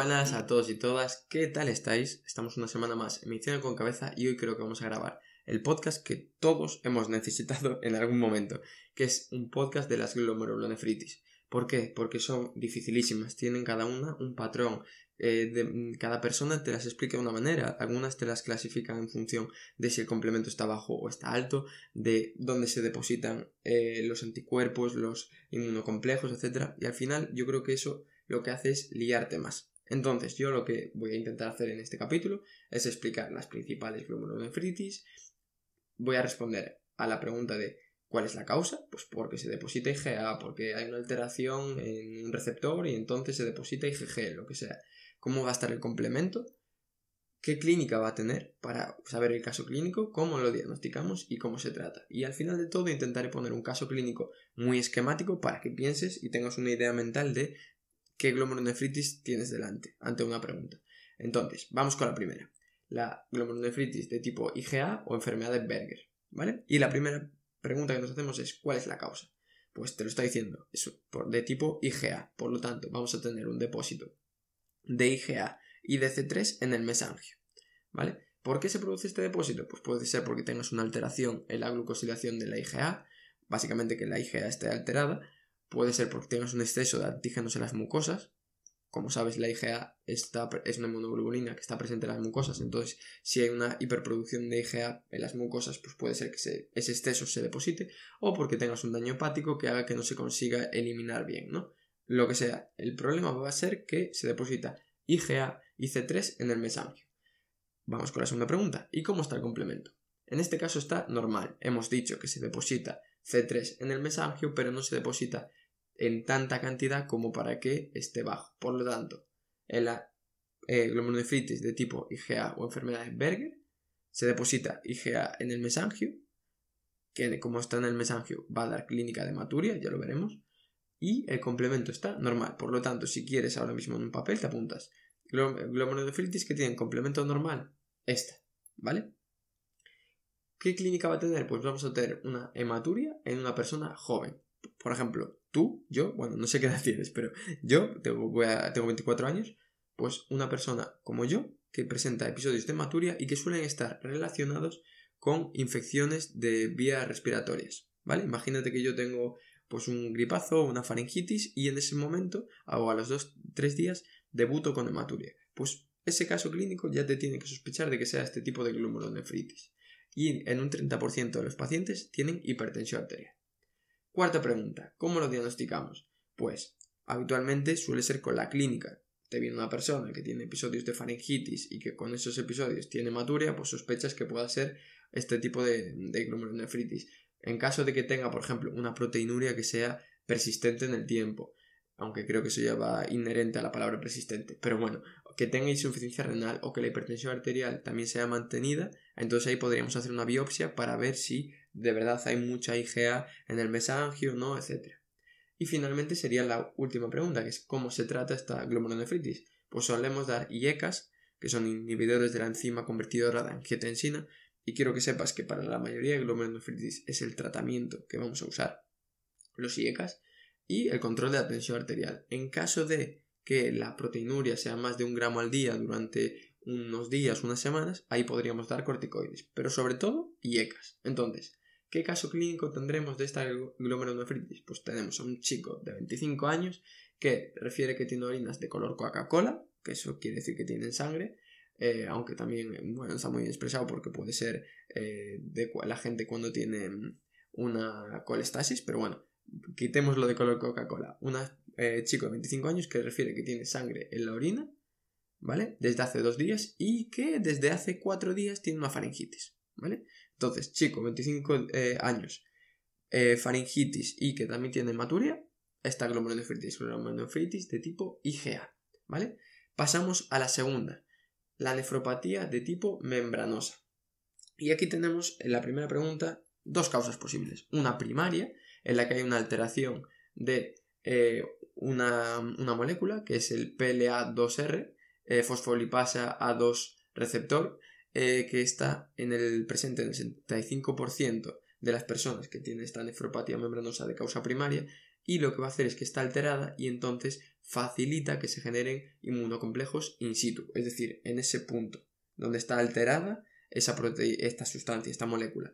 buenas a todos y todas, ¿qué tal estáis? Estamos una semana más en Medicina con Cabeza y hoy creo que vamos a grabar el podcast que todos hemos necesitado en algún momento, que es un podcast de las glomerulonefritis. ¿Por qué? Porque son dificilísimas, tienen cada una un patrón, eh, cada persona te las explica de una manera, algunas te las clasifican en función de si el complemento está bajo o está alto, de dónde se depositan eh, los anticuerpos, los inmunocomplejos, etc. Y al final yo creo que eso lo que hace es liarte más. Entonces, yo lo que voy a intentar hacer en este capítulo es explicar las principales glomerulonefritis. Voy a responder a la pregunta de ¿cuál es la causa? Pues porque se deposita IgA, porque hay una alteración en un receptor y entonces se deposita IgG, lo que sea. ¿Cómo va a estar el complemento? ¿Qué clínica va a tener para saber el caso clínico? ¿Cómo lo diagnosticamos y cómo se trata? Y al final de todo intentaré poner un caso clínico muy esquemático para que pienses y tengas una idea mental de qué glomerulonefritis tienes delante ante una pregunta. Entonces, vamos con la primera. La glomerulonefritis de tipo IgA o enfermedad de Berger, ¿vale? Y la primera pregunta que nos hacemos es ¿cuál es la causa? Pues te lo está diciendo, es de tipo IgA, por lo tanto, vamos a tener un depósito de IgA y de C3 en el mesangio, ¿vale? ¿Por qué se produce este depósito? Pues puede ser porque tengas una alteración en la glucosilación de la IgA, básicamente que la IgA esté alterada, Puede ser porque tengas un exceso de antígenos en las mucosas. Como sabes, la IgA está, es una inmunoglobulina que está presente en las mucosas. Entonces, si hay una hiperproducción de IgA en las mucosas, pues puede ser que ese exceso se deposite. O porque tengas un daño hepático que haga que no se consiga eliminar bien, ¿no? Lo que sea. El problema va a ser que se deposita IgA y C3 en el mesangio. Vamos con la segunda pregunta. ¿Y cómo está el complemento? En este caso está normal. Hemos dicho que se deposita C3 en el mesangio, pero no se deposita en tanta cantidad como para que esté bajo. Por lo tanto, en la eh, glomerulonefritis de tipo IgA o enfermedad de Berger, se deposita IgA en el mesangio, que como está en el mesangio va a dar clínica de maturia, ya lo veremos, y el complemento está normal. Por lo tanto, si quieres ahora mismo en un papel, te apuntas glomerulonefritis que tienen complemento normal, esta, ¿vale? ¿Qué clínica va a tener? Pues vamos a tener una hematuria en una persona joven. Por ejemplo, tú, yo, bueno, no sé qué edad tienes, pero yo tengo, voy a, tengo 24 años, pues una persona como yo que presenta episodios de hematuria y que suelen estar relacionados con infecciones de vías respiratorias, ¿vale? Imagínate que yo tengo pues un gripazo, una faringitis y en ese momento, a los 2-3 días, debuto con hematuria. Pues ese caso clínico ya te tiene que sospechar de que sea este tipo de glomerulonefritis. Y en un 30% de los pacientes tienen hipertensión arterial. Cuarta pregunta, ¿cómo lo diagnosticamos? Pues habitualmente suele ser con la clínica. Te viene una persona que tiene episodios de faringitis y que con esos episodios tiene hematuria, pues sospechas que pueda ser este tipo de, de glomerulonefritis. En caso de que tenga, por ejemplo, una proteinuria que sea persistente en el tiempo, aunque creo que eso ya va inherente a la palabra persistente, pero bueno, que tenga insuficiencia renal o que la hipertensión arterial también sea mantenida, entonces ahí podríamos hacer una biopsia para ver si de verdad hay mucha IgA en el mesangio, ¿no? etc. Y finalmente sería la última pregunta, que es ¿cómo se trata esta glomerulonefritis? Pues solemos dar IECAS, que son inhibidores de la enzima convertidora de angiotensina, y quiero que sepas que para la mayoría de glomerulonefritis es el tratamiento que vamos a usar, los IECAS, y el control de la tensión arterial. En caso de que la proteinuria sea más de un gramo al día durante unos días, unas semanas, ahí podríamos dar corticoides, pero sobre todo IECAS. Entonces, ¿qué caso clínico tendremos de esta glomerulonefritis? Pues tenemos a un chico de 25 años que refiere que tiene orinas de color Coca-Cola, que eso quiere decir que tiene sangre, eh, aunque también bueno, está muy expresado porque puede ser eh, de la gente cuando tiene una colestasis, pero bueno, quitemos lo de color Coca-Cola. Un eh, chico de 25 años que refiere que tiene sangre en la orina ¿vale? Desde hace dos días y que desde hace cuatro días tiene una faringitis, ¿vale? Entonces, chico, 25 eh, años, eh, faringitis y que también tiene hematuria, esta glomerulonefritis, glomerulonefritis de tipo IgA, ¿vale? Pasamos a la segunda, la nefropatía de tipo membranosa. Y aquí tenemos en la primera pregunta dos causas posibles. Una primaria, en la que hay una alteración de eh, una, molécula, que es el PLA2R, eh, fosfolipasa A2 receptor eh, que está en el presente en el 75% de las personas que tienen esta nefropatía membranosa de causa primaria y lo que va a hacer es que está alterada y entonces facilita que se generen inmunocomplejos in situ, es decir, en ese punto donde está alterada esa esta sustancia, esta molécula,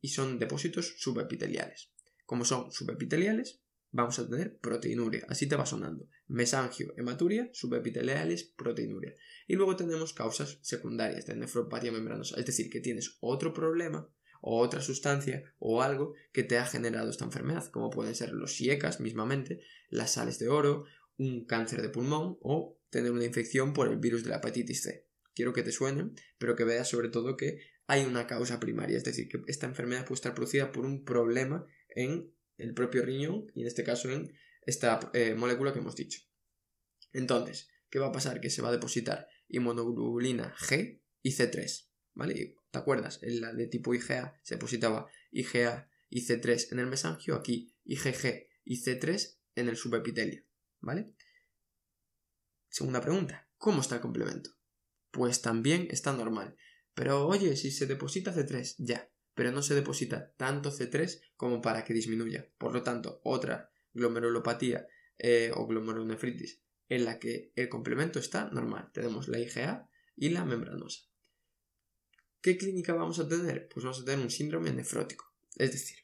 y son depósitos subepiteliales. Como son subepiteliales, vamos a tener proteinuria, así te va sonando. Mesangio, hematuria, subepiteliales, proteinuria. Y luego tenemos causas secundarias de nefropatía membranosa, es decir, que tienes otro problema o otra sustancia o algo que te ha generado esta enfermedad, como pueden ser los siecas mismamente, las sales de oro, un cáncer de pulmón o tener una infección por el virus de la hepatitis C. Quiero que te suenen, pero que veas sobre todo que hay una causa primaria, es decir, que esta enfermedad puede estar producida por un problema en el propio riñón y en este caso en esta eh, molécula que hemos dicho. Entonces, ¿qué va a pasar? Que se va a depositar inmunoglobulina G y C3, ¿vale? ¿Te acuerdas? En la de tipo IgA se depositaba IgA y C3 en el mesangio, aquí IgG y C3 en el subepitelio, ¿vale? Segunda pregunta, ¿cómo está el complemento? Pues también está normal. Pero oye, si se deposita C3, ya, pero no se deposita tanto C3 como para que disminuya. Por lo tanto, otra glomerulopatía eh, o glomerulonefritis en la que el complemento está normal. Tenemos la IgA y la membranosa. ¿Qué clínica vamos a tener? Pues vamos a tener un síndrome nefrótico. Es decir,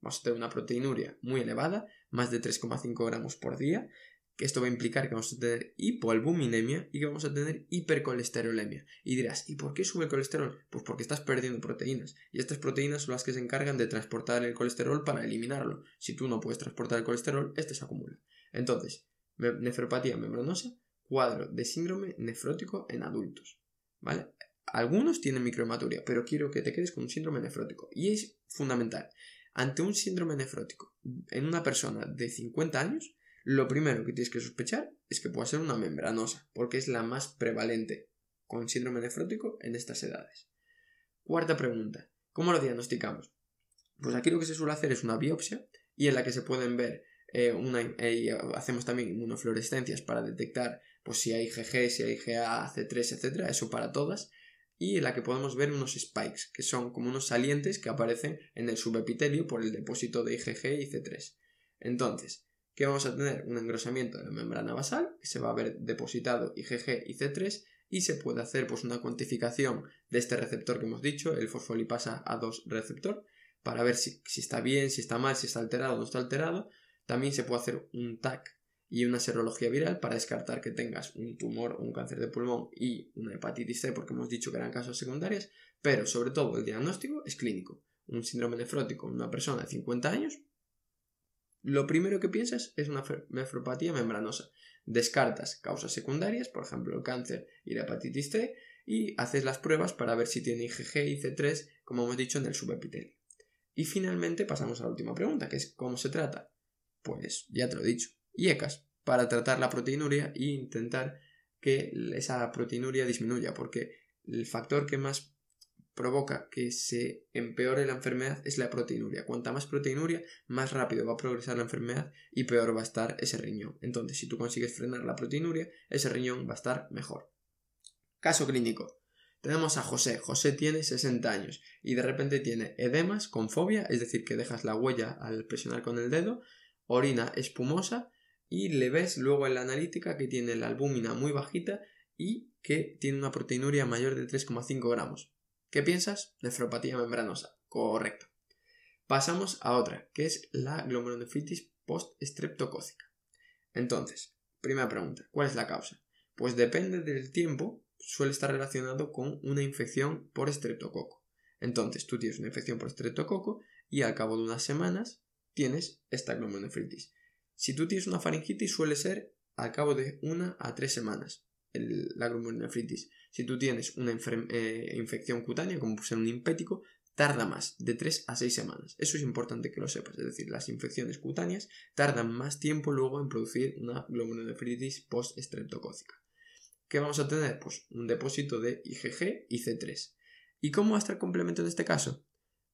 vamos a tener una proteinuria muy elevada, más de 3,5 gramos por día, que esto va a implicar que vamos a tener hipoalbuminemia y que vamos a tener hipercolesterolemia. Y dirás, ¿y por qué sube el colesterol? Pues porque estás perdiendo proteínas. Y estas proteínas son las que se encargan de transportar el colesterol para eliminarlo. Si tú no puedes transportar el colesterol, este se acumula. Entonces, nefropatía membranosa, cuadro de síndrome nefrótico en adultos. ¿Vale? Algunos tienen microhematuria, pero quiero que te quedes con un síndrome nefrótico. Y es fundamental. Ante un síndrome nefrótico en una persona de 50 años, lo primero que tienes que sospechar es que pueda ser una membranosa, porque es la más prevalente con síndrome nefrótico en estas edades. Cuarta pregunta. ¿Cómo lo diagnosticamos? Pues aquí lo que se suele hacer es una biopsia y en la que se pueden ver eh, una, eh, hacemos también inmunofluorescencias para detectar pues, si hay GG, si hay GA, C3, etcétera, eso para todas y en la que podemos ver unos spikes, que son como unos salientes que aparecen en el subepitelio por el depósito de IgG y C3. Entonces, ¿qué vamos a tener? Un engrosamiento de la membrana basal, que se va a ver depositado IgG y C3, y se puede hacer pues, una cuantificación de este receptor que hemos dicho, el fosfolipasa A2 receptor, para ver si, si está bien, si está mal, si está alterado o no está alterado. También se puede hacer un TAC y una serología viral para descartar que tengas un tumor, un cáncer de pulmón y una hepatitis C, porque hemos dicho que eran casos secundarios, pero sobre todo el diagnóstico es clínico. Un síndrome nefrótico en una persona de 50 años, lo primero que piensas es una nefropatía membranosa. Descartas causas secundarias, por ejemplo el cáncer y la hepatitis C, y haces las pruebas para ver si tiene IgG y C3, como hemos dicho, en el subepitelio. Y finalmente pasamos a la última pregunta, que es ¿cómo se trata? Pues ya te lo he dicho, IECAS para tratar la proteinuria e intentar que esa proteinuria disminuya, porque el factor que más provoca que se empeore la enfermedad es la proteinuria. Cuanta más proteinuria, más rápido va a progresar la enfermedad y peor va a estar ese riñón. Entonces, si tú consigues frenar la proteinuria, ese riñón va a estar mejor. Caso clínico. Tenemos a José. José tiene 60 años y de repente tiene edemas con fobia, es decir, que dejas la huella al presionar con el dedo, orina espumosa y le ves luego en la analítica que tiene la albúmina muy bajita y que tiene una proteinuria mayor de 3,5 gramos. ¿Qué piensas? Nefropatía membranosa. Correcto. Pasamos a otra, que es la glomerulonefritis post-estreptocócica. Entonces, primera pregunta, ¿cuál es la causa? Pues depende del tiempo, suele estar relacionado con una infección por estreptococo. Entonces, tú tienes una infección por estreptococo y al cabo de unas semanas tienes esta glomerulonefritis. Si tú tienes una faringitis suele ser al cabo de una a tres semanas la glomerulonefritis. Si tú tienes una eh, infección cutánea, como puede ser un impético, tarda más, de tres a seis semanas. Eso es importante que lo sepas. Es decir, las infecciones cutáneas tardan más tiempo luego en producir una glomerulonefritis post-estreptocócica. ¿Qué vamos a tener? Pues un depósito de IgG y C3. ¿Y cómo va a estar el complemento en este caso?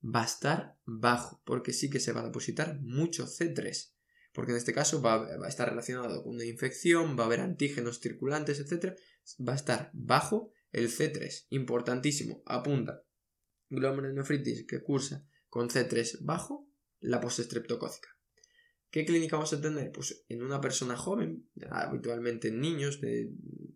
Va a estar bajo, porque sí que se va a depositar mucho C3 porque en este caso va, a estar relacionado con una infección, va a haber antígenos circulantes, etc. Va a estar bajo el C3. Importantísimo, apunta. Glomerulonefritis que cursa con C3 bajo la postestreptocócica. ¿Qué clínica vamos a tener? Pues en una persona joven, habitualmente en niños de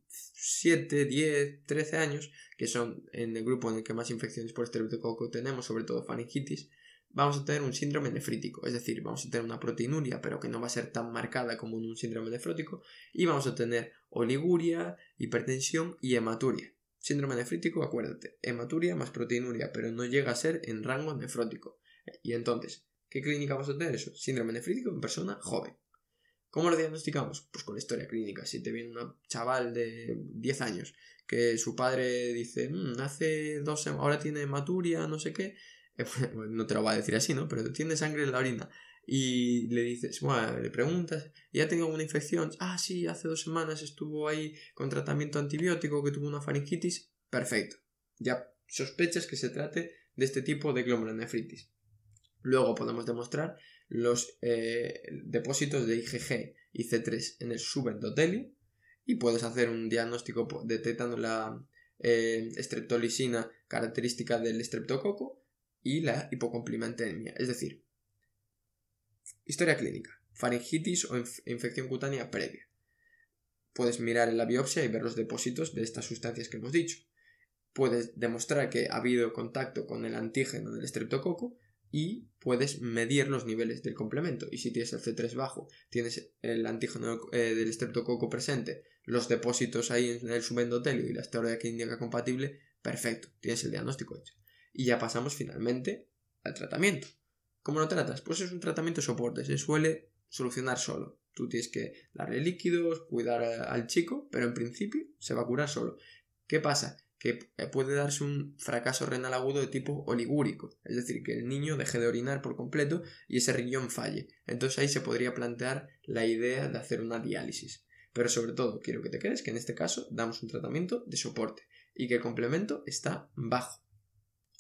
7, 10, 13 años, que son en el grupo en el que más infecciones por estreptococo tenemos, sobre todo faringitis, vamos a tener un síndrome nefrítico, es decir, vamos a tener una proteinuria, pero que no va a ser tan marcada como en un síndrome nefrótico, y vamos a tener oliguria, hipertensión y hematuria. Síndrome nefrítico, acuérdate, hematuria más proteinuria, pero no llega a ser en rango nefrótico. Y entonces, ¿qué clínica vamos a tener eso? Síndrome nefrítico en persona joven. ¿Cómo lo diagnosticamos? Pues con la historia clínica. Si te viene un chaval de 10 años que su padre dice, mm, hace dos ahora tiene hematuria, no sé qué, no te lo va a decir así, ¿no? Pero tiene sangre en la orina y le dices, bueno, le preguntas, ¿y ha tenido alguna infección? Ah, sí, hace dos semanas estuvo ahí con tratamiento antibiótico, que tuvo una faringitis. Perfecto. Ya sospechas que se trate de este tipo de glomerulonefritis. Luego podemos demostrar los eh, depósitos de IgG y C3 en el subendotelio y puedes hacer un diagnóstico detectando la eh, streptolisina característica del estreptococo y la hipocomplimentemia, es decir, historia clínica, faringitis o infección cutánea previa. Puedes mirar en la biopsia y ver los depósitos de estas sustancias que hemos dicho. Puedes demostrar que ha habido contacto con el antígeno del estreptococo y puedes medir los niveles del complemento. Y si tienes el C3 bajo, tienes el antígeno eh, del estreptococo presente, los depósitos ahí en el subendotelio y la historia clínica compatible, perfecto, tienes el diagnóstico hecho y ya pasamos finalmente al tratamiento. ¿Cómo lo tratas? Pues es un tratamiento soporte, se suele solucionar solo. Tú tienes que darle líquidos, cuidar al chico, pero en principio se va a curar solo. ¿Qué pasa? Que eh, puede darse un fracaso renal agudo de tipo oligúrico, es decir, que el niño deje de orinar por completo y ese riñón falle. Entonces ahí se podría plantear la idea de hacer una diálisis. Pero sobre todo, quiero que te quedes que en este caso damos un tratamiento de soporte y que el complemento está bajo.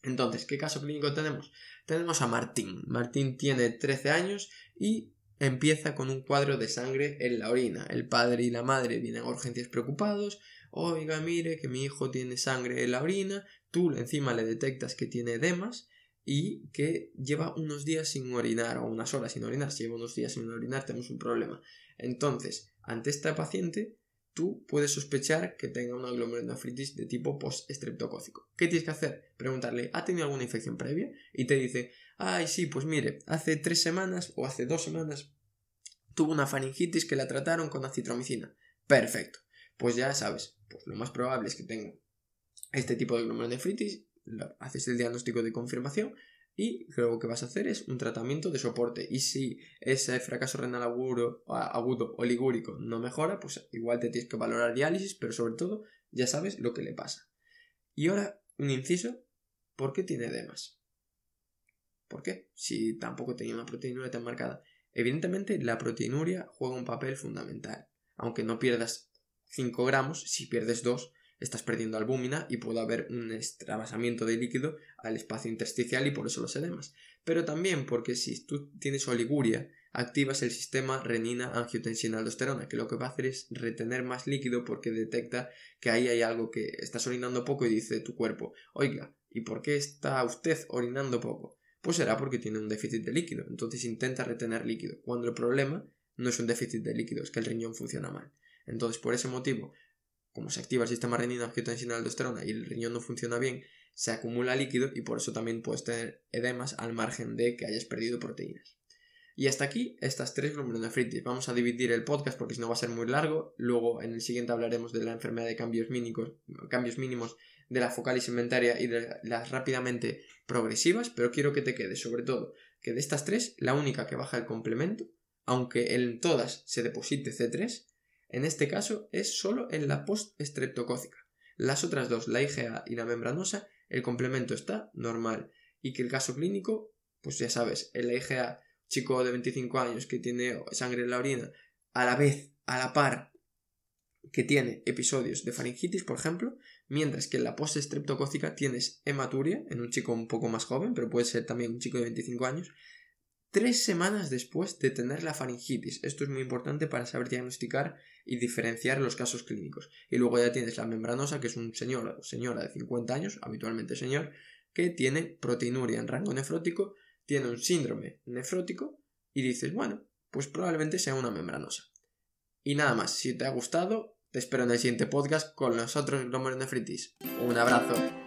Entonces, ¿qué caso clínico tenemos? Tenemos a Martín. Martín tiene 13 años y empieza con un cuadro de sangre en la orina. El padre y la madre vienen a urgencias preocupados. Oiga, mire que mi hijo tiene sangre en la orina. Tú encima le detectas que tiene edemas y que lleva unos días sin orinar o unas horas sin orinar. Si lleva unos días sin orinar tenemos un problema. Entonces, ante esta paciente tú puedes sospechar que tenga una glomerulonefritis de tipo post-estreptocócico. ¿Qué tienes que hacer? Preguntarle, ¿ha tenido alguna infección previa? Y te dice, ay, sí, pues mire, hace tres semanas o hace dos semanas tuvo una faringitis que la trataron con acitromicina. Perfecto. Pues ya sabes, pues lo más probable es que tenga este tipo de glomerulonefritis, haces el diagnóstico de confirmación y lo que vas a hacer es un tratamiento de soporte. Y si ese fracaso renal agudo, agudo o ligúrico no mejora, pues igual te tienes que valorar diálisis, pero sobre todo ya sabes lo que le pasa. Y ahora, un inciso, ¿por qué tiene edemas? ¿Por qué? Si tampoco tenía una proteinuria tan marcada. Evidentemente, la proteinuria juega un papel fundamental. Aunque no pierdas 5 gramos, si pierdes 2, estás perdiendo albúmina y puede haber un extravasamiento de líquido al espacio intersticial y por eso los edemas. Pero también porque si tú tienes oliguria, activas el sistema renina-angiotensina-aldosterona, que lo que va a hacer es retener más líquido porque detecta que ahí hay algo que estás orinando poco y dice tu cuerpo, oiga, ¿y por qué está usted orinando poco? Pues será porque tiene un déficit de líquido, entonces intenta retener líquido, cuando el problema no es un déficit de líquido, es que el riñón funciona mal. Entonces, por ese motivo, como se activa el sistema renina-angiotensina-aldosterona y el riñón no funciona bien, se acumula líquido y por eso también puedes tener edemas al margen de que hayas perdido proteínas. Y hasta aquí estas tres glomerulonefritis. Vamos a dividir el podcast porque si no va a ser muy largo. Luego en el siguiente hablaremos de la enfermedad de cambios mínimos, cambios mínimos de la focalis inventaria y de las rápidamente progresivas, pero quiero que te quede sobre todo que de estas tres la única que baja el complemento, aunque en todas se deposite C3, en este caso es solo en la post-estreptocócica. Las otras dos, la IgA y la membranosa, el complemento está normal. Y que el caso clínico, pues ya sabes, en la IgA, chico de 25 años que tiene sangre en la orina, a la vez, a la par, que tiene episodios de faringitis, por ejemplo, mientras que en la post-estreptocócica tienes hematuria en un chico un poco más joven, pero puede ser también un chico de 25 años, tres semanas después de tener la faringitis. Esto es muy importante para saber diagnosticar y diferenciar los casos clínicos. Y luego ya tienes la membranosa, que es un señor o señora de 50 años, habitualmente señor, que tiene proteinuria en rango nefrótico, tiene un síndrome nefrótico y dices, bueno, pues probablemente sea una membranosa. Y nada más, si te ha gustado, te espero en el siguiente podcast con los otros glomerulonefritis. Un abrazo.